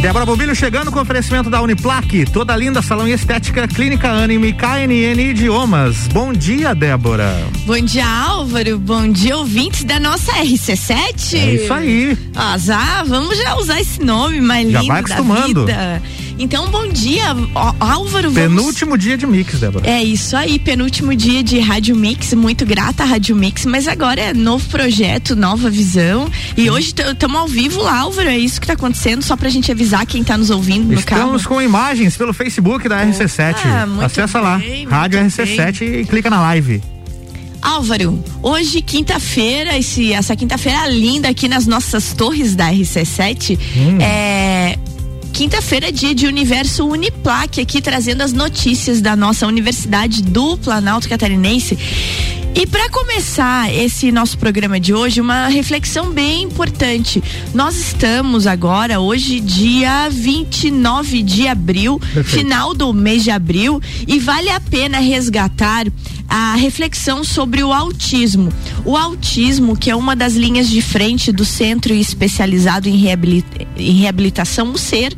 Débora Bobilho chegando com oferecimento da Uniplaque, toda linda salão e estética, clínica Anime, KNN Idiomas. Bom dia, Débora. Bom dia, Álvaro. Bom dia, ouvintes da nossa RC7. É isso aí. Azar, vamos já usar esse nome mais já lindo vai acostumando. da vida. Então, bom dia, Álvaro. Vamos... Penúltimo dia de Mix, Débora. É isso aí, penúltimo dia de Rádio Mix. Muito grata à Rádio Mix, mas agora é novo projeto, nova visão. E hum. hoje estamos ao vivo lá, Álvaro. É isso que está acontecendo, só pra gente avisar quem está nos ouvindo no Estamos carro. Estamos com imagens pelo Facebook da RC7. Ah, Acessa bem, lá, Rádio RC7 bem. e clica na live. Álvaro, hoje quinta-feira, essa quinta-feira linda aqui nas nossas torres da RC7, hum. é, Quinta-feira dia de Universo Uniplaque, aqui trazendo as notícias da nossa Universidade do Planalto Catarinense. E para começar esse nosso programa de hoje, uma reflexão bem importante. Nós estamos agora, hoje, dia 29 de abril, Perfeito. final do mês de abril, e vale a pena resgatar a reflexão sobre o autismo. O autismo, que é uma das linhas de frente do Centro Especializado em, Reabilita em Reabilitação, o SER,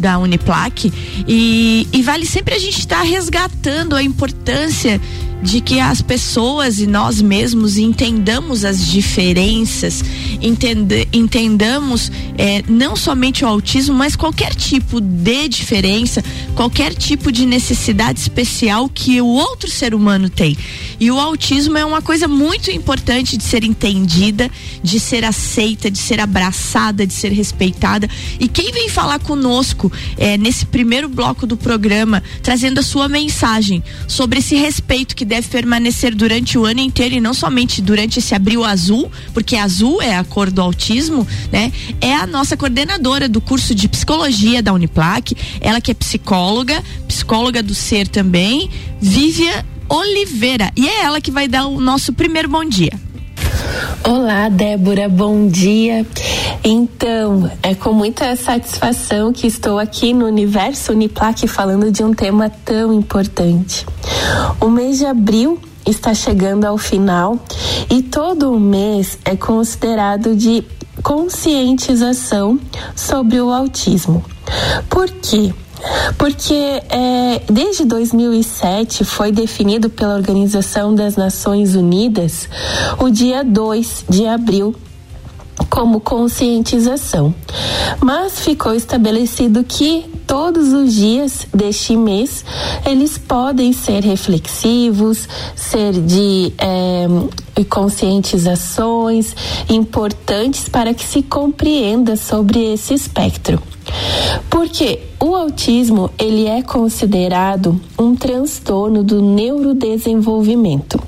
da Uniplac e, e vale sempre a gente estar tá resgatando a importância de que as pessoas e nós mesmos entendamos as diferenças, entende, entendamos é, não somente o autismo, mas qualquer tipo de diferença, qualquer tipo de necessidade especial que o outro ser humano tem. E o autismo é uma coisa muito importante de ser entendida, de ser aceita, de ser abraçada, de ser respeitada. E quem vem falar conosco é, nesse primeiro bloco do programa, trazendo a sua mensagem sobre esse respeito que deve permanecer durante o ano inteiro e não somente durante esse abril azul, porque azul é a cor do autismo, né? É a nossa coordenadora do curso de psicologia da Uniplac, ela que é psicóloga, psicóloga do ser também, Vivian Oliveira. E é ela que vai dar o nosso primeiro bom dia. Olá, Débora, bom dia. Então, é com muita satisfação que estou aqui no Universo Uniplac falando de um tema tão importante. O mês de abril está chegando ao final e todo o mês é considerado de conscientização sobre o autismo. Por quê? Porque é, desde 2007 foi definido pela Organização das Nações Unidas o dia 2 de abril como conscientização. Mas ficou estabelecido que todos os dias deste mês eles podem ser reflexivos, ser de é, conscientizações importantes para que se compreenda sobre esse espectro. Porque o autismo ele é considerado um transtorno do neurodesenvolvimento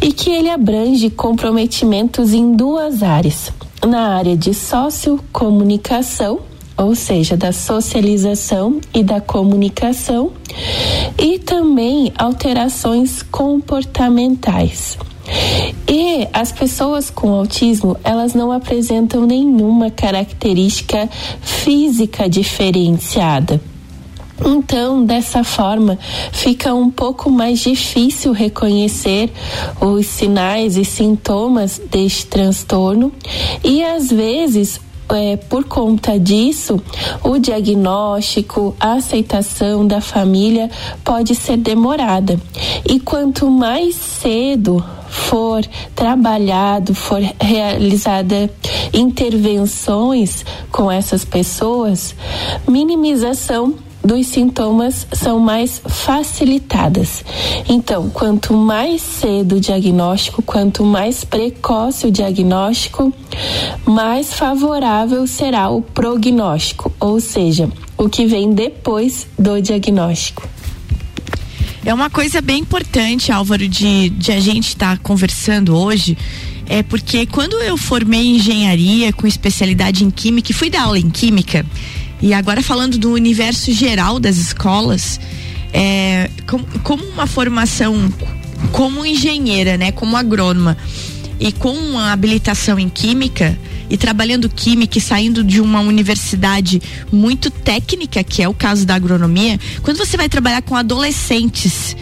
e que ele abrange comprometimentos em duas áreas na área de sociocomunicação, ou seja, da socialização e da comunicação, e também alterações comportamentais. E as pessoas com autismo, elas não apresentam nenhuma característica física diferenciada. Então, dessa forma, fica um pouco mais difícil reconhecer os sinais e sintomas deste transtorno e às vezes é, por conta disso, o diagnóstico, a aceitação da família pode ser demorada. E quanto mais cedo for trabalhado, for realizada intervenções com essas pessoas, minimização dos sintomas são mais facilitadas. Então, quanto mais cedo o diagnóstico, quanto mais precoce o diagnóstico, mais favorável será o prognóstico, ou seja, o que vem depois do diagnóstico. É uma coisa bem importante, Álvaro, de, de a gente estar tá conversando hoje é porque quando eu formei engenharia com especialidade em química e fui dar aula em química, e agora falando do universo geral das escolas, é, com, como uma formação como engenheira, né, como agrônoma e com uma habilitação em química e trabalhando química e saindo de uma universidade muito técnica, que é o caso da agronomia, quando você vai trabalhar com adolescentes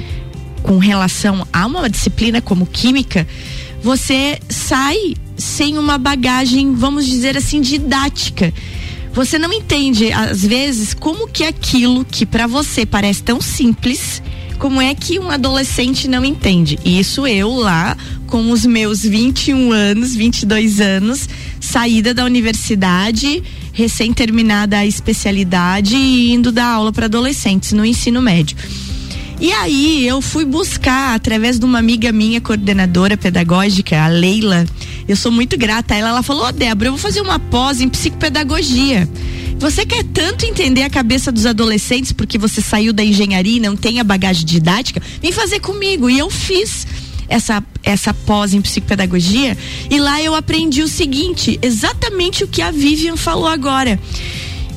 com relação a uma disciplina como química, você sai sem uma bagagem, vamos dizer assim, didática. Você não entende, às vezes, como que aquilo que para você parece tão simples, como é que um adolescente não entende? Isso eu lá, com os meus 21 anos, 22 anos, saída da universidade, recém terminada a especialidade e indo dar aula para adolescentes no ensino médio. E aí eu fui buscar, através de uma amiga minha, coordenadora pedagógica, a Leila, eu sou muito grata a ela, ela falou, oh, Débora, eu vou fazer uma pós em psicopedagogia. Você quer tanto entender a cabeça dos adolescentes porque você saiu da engenharia e não tem a bagagem didática? Vem fazer comigo. E eu fiz essa, essa pós em psicopedagogia e lá eu aprendi o seguinte, exatamente o que a Vivian falou agora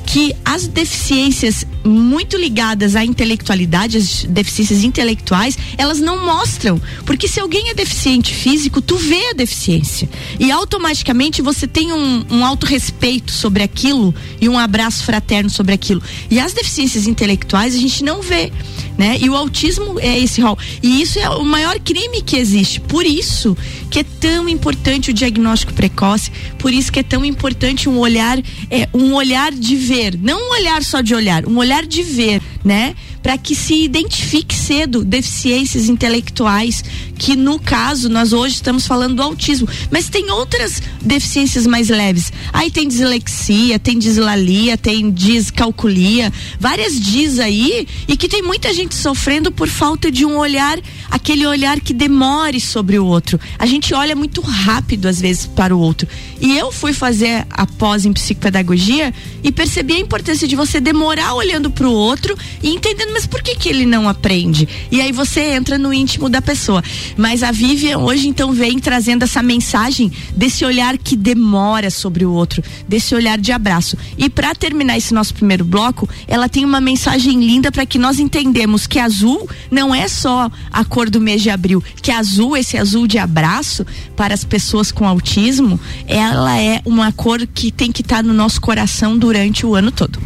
que as deficiências muito ligadas à intelectualidade, as deficiências intelectuais, elas não mostram. Porque se alguém é deficiente físico, tu vê a deficiência. E automaticamente você tem um, um autorrespeito sobre aquilo e um abraço fraterno sobre aquilo. E as deficiências intelectuais a gente não vê. Né? E o autismo é esse rol. E isso é o maior crime que existe. Por isso que é tão importante o diagnóstico precoce, por isso que é tão importante um olhar, é, um olhar de ver, não um olhar só de olhar, um olhar de ver, né? Para que se identifique cedo deficiências intelectuais, que no caso nós hoje estamos falando do autismo, mas tem outras deficiências mais leves. Aí tem dislexia, tem dislalia, tem discalculia, várias diz aí e que tem muita gente sofrendo por falta de um olhar, aquele olhar que demore sobre o outro. A gente olha muito rápido às vezes para o outro. E eu fui fazer a pós em psicopedagogia e percebi a importância de você demorar olhando para o outro e entendendo, mas por que que ele não aprende? E aí você entra no íntimo da pessoa. Mas a Vivian hoje então vem trazendo essa mensagem desse olhar que demora sobre o outro, desse olhar de abraço. E para terminar esse nosso primeiro bloco, ela tem uma mensagem linda para que nós entendemos que azul não é só a cor do mês de abril, que azul, esse azul de abraço para as pessoas com autismo, ela é uma cor que tem que estar tá no nosso coração durante o ano todo.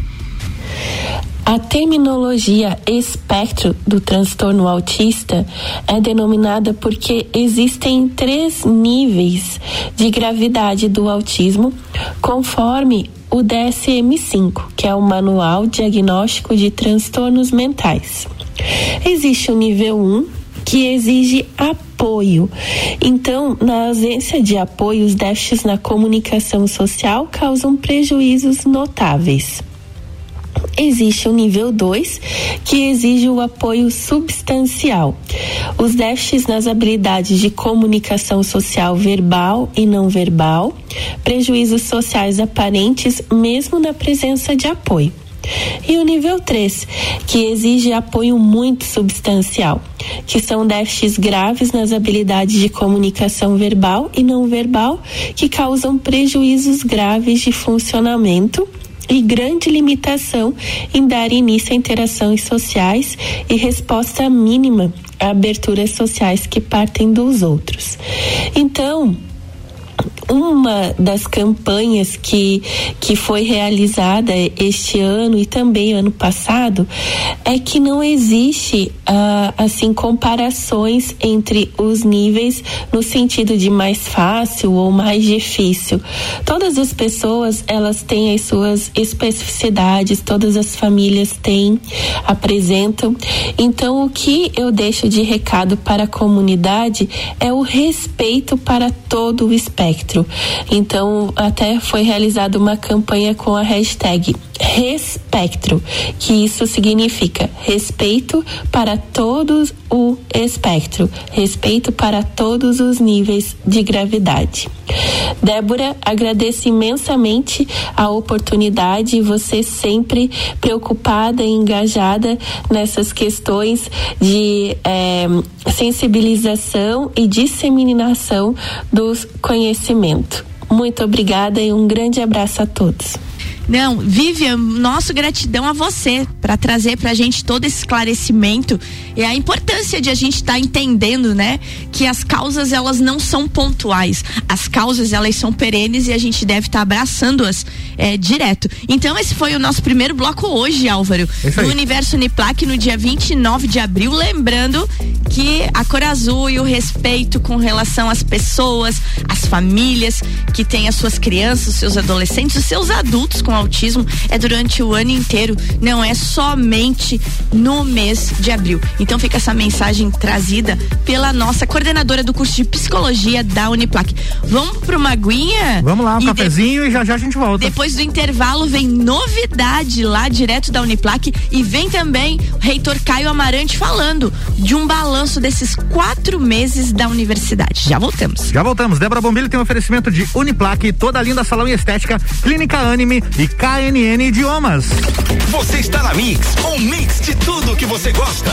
A terminologia espectro do transtorno autista é denominada porque existem três níveis de gravidade do autismo, conforme o DSM-5, que é o Manual Diagnóstico de Transtornos Mentais. Existe o nível 1, que exige apoio. Então, na ausência de apoio, os déficits na comunicação social causam prejuízos notáveis. Existe o nível 2, que exige o apoio substancial. Os déficits nas habilidades de comunicação social verbal e não verbal, prejuízos sociais aparentes, mesmo na presença de apoio. E o nível 3, que exige apoio muito substancial, que são déficits graves nas habilidades de comunicação verbal e não verbal, que causam prejuízos graves de funcionamento e grande limitação em dar início a interações sociais e resposta mínima a aberturas sociais que partem dos outros. Então, uma das campanhas que, que foi realizada este ano e também ano passado é que não existe uh, assim comparações entre os níveis no sentido de mais fácil ou mais difícil. Todas as pessoas elas têm as suas especificidades, todas as famílias têm, apresentam. Então o que eu deixo de recado para a comunidade é o respeito para todo o espectro espectro. Então, até foi realizada uma campanha com a hashtag Respectro, que isso significa respeito para todos o espectro, respeito para todos os níveis de gravidade. Débora, agradeço imensamente a oportunidade, você sempre preocupada e engajada nessas questões de é, sensibilização e disseminação dos conhecimentos. Muito obrigada e um grande abraço a todos. Não, Vivian, nosso gratidão a você para trazer para a gente todo esse esclarecimento e a importância de a gente estar tá entendendo, né, que as causas elas não são pontuais, as causas elas são perenes e a gente deve estar tá abraçando-as é, direto. Então esse foi o nosso primeiro bloco hoje, Álvaro, do Universo Uniplac no dia 29 de abril, lembrando que a cor azul e o respeito com relação às pessoas, às famílias que têm as suas crianças, os seus adolescentes, os seus adultos com autismo é durante o ano inteiro, não é somente no mês de abril. Então fica essa mensagem trazida pela nossa coordenadora do curso de psicologia da Uniplac. Vamos para uma aguinha? Vamos lá, um cafezinho de... e já já a gente volta. Depois do intervalo vem novidade lá direto da Uniplac e vem também o reitor Caio Amarante falando de um balanço desses quatro meses da universidade. Já voltamos. Já voltamos. Débora Bombilho tem um oferecimento de Uniplac, toda linda salão e estética, Clínica Anime e KNN Idiomas. Você está na Mix, um mix de tudo que você gosta.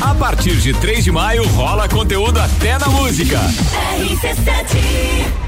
A partir de 3 de maio rola conteúdo até na música. RC7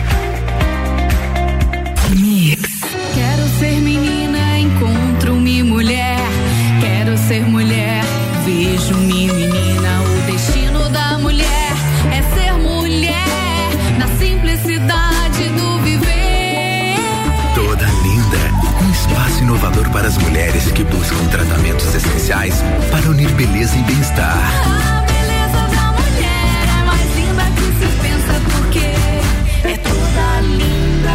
Mulheres que buscam tratamentos essenciais para unir beleza e bem-estar. A beleza da mulher é mais linda que se pensa porque é toda linda.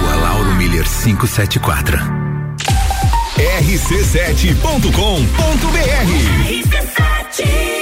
Rua Lauro Miller 574. rc7.com.br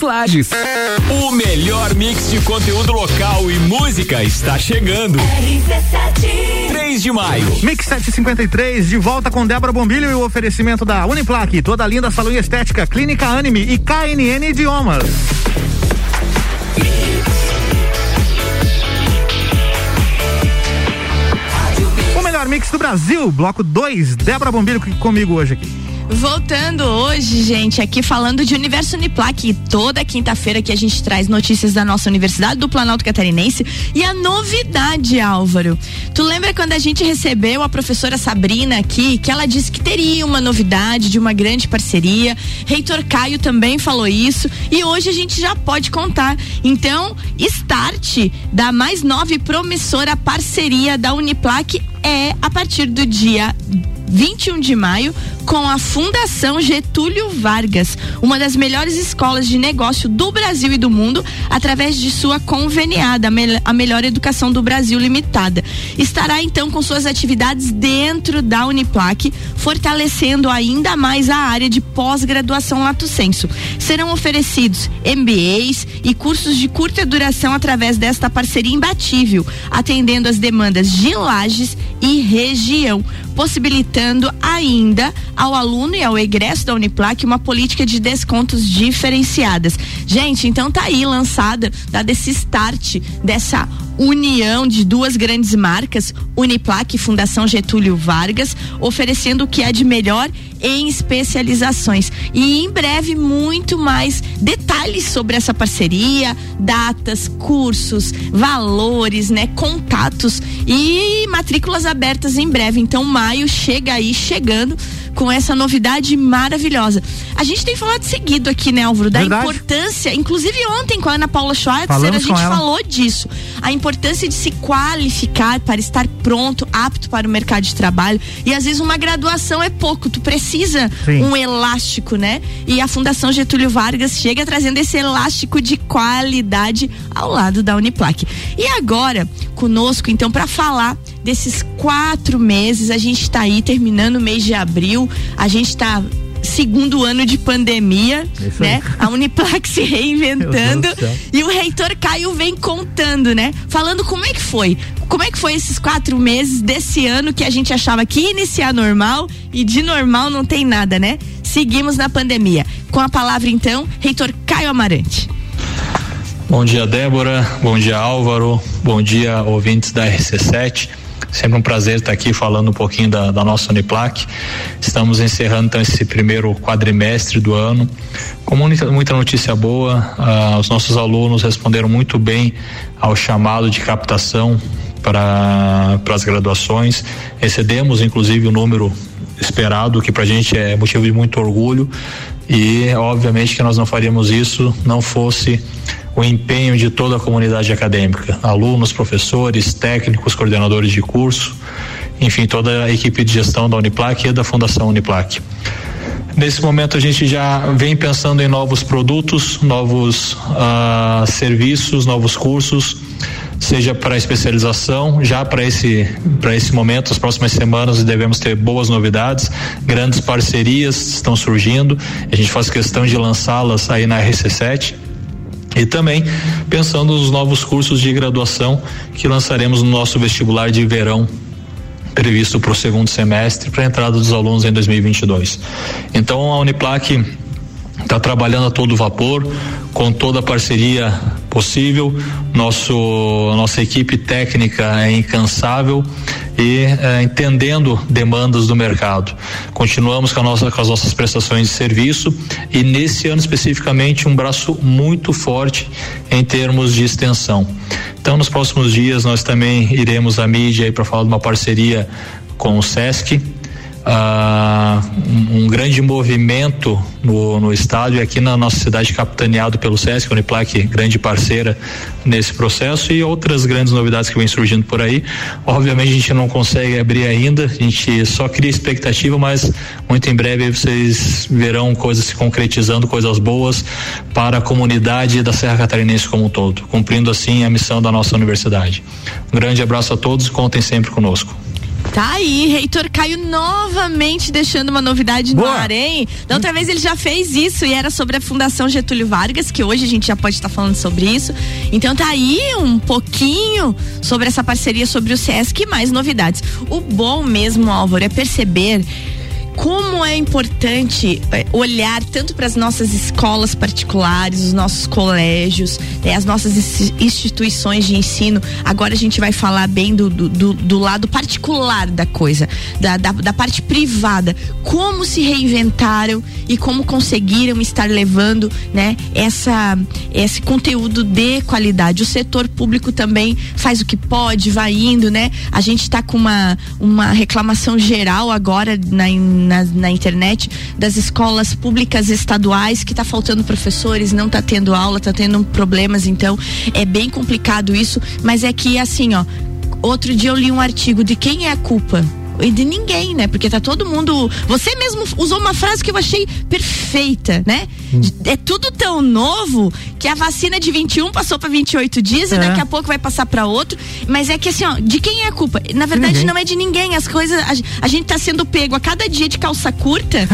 Lages. O melhor mix de conteúdo local e música está chegando. 3 de maio. Mix 753, de volta com Débora Bombilho e o oferecimento da Uniplaque, toda linda salão e estética, Clínica Anime e KNN Idiomas. O melhor mix do Brasil, bloco 2, Débora Bombilho comigo hoje aqui. Voltando hoje, gente, aqui falando de Universo Uniplac, toda quinta-feira que a gente traz notícias da nossa Universidade do Planalto Catarinense e a novidade, Álvaro. Tu lembra quando a gente recebeu a professora Sabrina aqui, que ela disse que teria uma novidade de uma grande parceria. Reitor Caio também falou isso e hoje a gente já pode contar. Então, start da mais nova e promissora parceria da Uniplac é a partir do dia 21 de maio com a Fundação Getúlio Vargas, uma das melhores escolas de negócio do Brasil e do mundo, através de sua conveniada, a melhor educação do Brasil limitada. Estará então com suas atividades dentro da Uniplac, fortalecendo ainda mais a área de pós-graduação Lato Senso. Serão oferecidos MBAs e cursos de curta duração através desta parceria imbatível, atendendo às demandas de Lages e região, possibilitando ainda ao aluno e ao egresso da Uniplac uma política de descontos diferenciadas. Gente, então tá aí lançada, dado esse start dessa união de duas grandes marcas, Uniplac e Fundação Getúlio Vargas, oferecendo o que é de melhor em especializações. E em breve, muito mais detalhes sobre essa parceria, datas, cursos, valores, né? Contatos e matrículas abertas em breve. Então, maio chega aí, chegando com essa novidade maravilhosa. A gente tem falado seguido aqui, né, Álvaro, da Verdade. importância, inclusive ontem com a Ana Paula Schwartzer, Falamos a gente falou disso. A importância de se qualificar para estar pronto, apto para o mercado de trabalho. E às vezes uma graduação é pouco, tu precisa Sim. um elástico, né? E a Fundação Getúlio Vargas chega trazendo esse elástico de qualidade ao lado da Uniplac. E agora, conosco, então, para falar desses quatro meses, a gente está aí terminando o mês de abril, a gente está segundo ano de pandemia, Isso né? aí. A Uniplac se reinventando e o reitor Caio vem contando, né? Falando como é que foi. Como é que foi esses quatro meses desse ano que a gente achava que ia iniciar normal e de normal não tem nada, né? Seguimos na pandemia. Com a palavra, então, reitor Caio Amarante. Bom dia, Débora. Bom dia, Álvaro. Bom dia, ouvintes da RC7. Sempre um prazer estar aqui falando um pouquinho da, da nossa Uniplac. Estamos encerrando então esse primeiro quadrimestre do ano com muita, notícia boa. Ah, os nossos alunos responderam muito bem ao chamado de captação para para as graduações. Excedemos, inclusive, o número esperado, que para a gente é motivo de muito orgulho. E, obviamente, que nós não faríamos isso não fosse o empenho de toda a comunidade acadêmica, alunos, professores, técnicos, coordenadores de curso, enfim, toda a equipe de gestão da Uniplac e da Fundação Uniplac. Nesse momento a gente já vem pensando em novos produtos, novos ah, serviços, novos cursos, seja para especialização, já para esse para esse momento, as próximas semanas devemos ter boas novidades, grandes parcerias estão surgindo, a gente faz questão de lançá-las aí na RC7 e também pensando nos novos cursos de graduação que lançaremos no nosso vestibular de verão previsto para o segundo semestre para a entrada dos alunos em 2022. Então a Uniplac está trabalhando a todo vapor, com toda a parceria possível. Nosso nossa equipe técnica é incansável e eh, entendendo demandas do mercado. Continuamos com, nossa, com as nossas prestações de serviço e nesse ano especificamente um braço muito forte em termos de extensão. Então nos próximos dias nós também iremos à mídia para falar de uma parceria com o SESC ah, um, grande movimento no, no estádio e aqui na nossa cidade capitaneado pelo Sesc, Uniplac, grande parceira nesse processo e outras grandes novidades que vêm surgindo por aí. Obviamente a gente não consegue abrir ainda, a gente só cria expectativa, mas muito em breve vocês verão coisas se concretizando, coisas boas para a comunidade da Serra Catarinense como um todo, cumprindo assim a missão da nossa universidade. Um grande abraço a todos, contem sempre conosco. Tá aí, reitor Caio novamente deixando uma novidade no Boa. ar, hein? Da outra vez ele já fez isso e era sobre a Fundação Getúlio Vargas, que hoje a gente já pode estar falando sobre isso. Então tá aí um pouquinho sobre essa parceria sobre o SESC e mais novidades. O bom mesmo, Álvaro, é perceber como é importante eh, olhar tanto para as nossas escolas particulares, os nossos colégios, né, as nossas ins- instituições de ensino. Agora a gente vai falar bem do, do, do- do lado particular da coisa, da, da, da parte privada. Como se reinventaram e como conseguiram estar levando né, essa, esse conteúdo de qualidade. O setor público também faz o que pode, vai indo, né? A gente está com uma, uma reclamação geral agora na, na, na internet das escolas públicas estaduais que está faltando professores, não está tendo aula, está tendo problemas, então é bem complicado isso, mas é que assim, ó, outro dia eu li um artigo de quem é a culpa e de ninguém, né? Porque tá todo mundo. Você mesmo usou uma frase que eu achei perfeita, né? É tudo tão novo que a vacina de 21 passou para 28 dias e É. daqui a pouco vai passar para outro. Mas é que assim, ó, de quem é a culpa? Na verdade, ninguém. não é de ninguém. As coisas. A, a gente tá sendo pego a cada dia de calça curta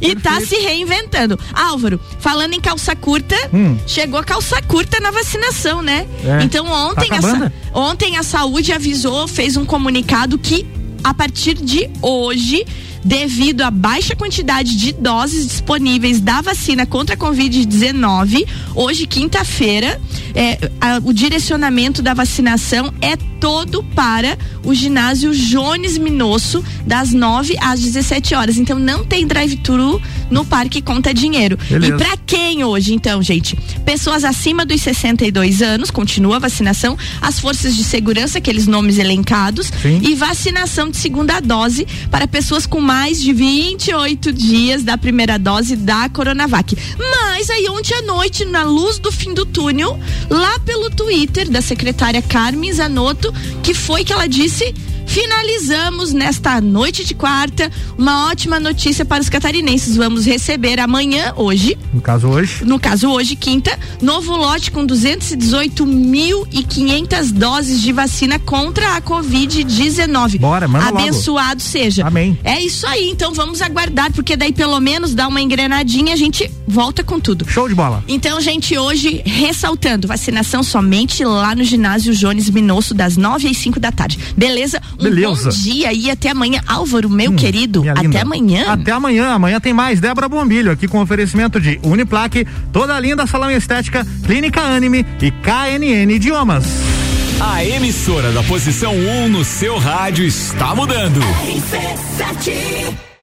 e, e tá se reinventando. Álvaro, falando em calça curta, Hum. chegou a calça curta na vacinação, né? É. Então ontem Tá a, ontem a saúde avisou, fez um comunicado que a partir de hoje devido à baixa quantidade de doses disponíveis da vacina contra a Covid-19, hoje, quinta-feira, é, o direcionamento da vacinação é todo para o ginásio Jones Minosso, das 9 às 17 horas. Então não tem drive-thru no Parque Conta Dinheiro. Beleza. E para quem hoje, então, gente? Pessoas acima dos 62 anos, continua a vacinação, as forças de segurança, aqueles nomes elencados, Sim. e vacinação de segunda dose para pessoas com mais de 28 dias da primeira dose da Coronavac. Mas aí ontem à noite, na luz do fim do túnel, lá pelo Twitter da secretária Carmen Zanotto, que foi que ela disse finalizamos nesta noite de quarta uma ótima notícia para os catarinenses. Vamos receber amanhã, hoje, No caso hoje. no caso hoje, quinta, novo lote com 218.500 doses de vacina contra a Covid-19. Bora, manda logo. Abençoado seja. Amém. É isso aí, então vamos aguardar, porque daí pelo menos dá uma engrenadinha, a gente volta com tudo. Show de bola. Então, gente, hoje, ressaltando, vacinação somente lá no ginásio Jones Minosso, das 9 às 5 da tarde. Beleza? Um Beleza. bom dia e até amanhã. Álvaro, meu Hum, querido, até linda. amanhã. Até amanhã. Amanhã tem mais. Débora Bombilho aqui com oferecimento de Uniplaque, toda linda salão estética, Clínica Anime e KNN Idiomas. A emissora da posição 1 no seu rádio está mudando. RC7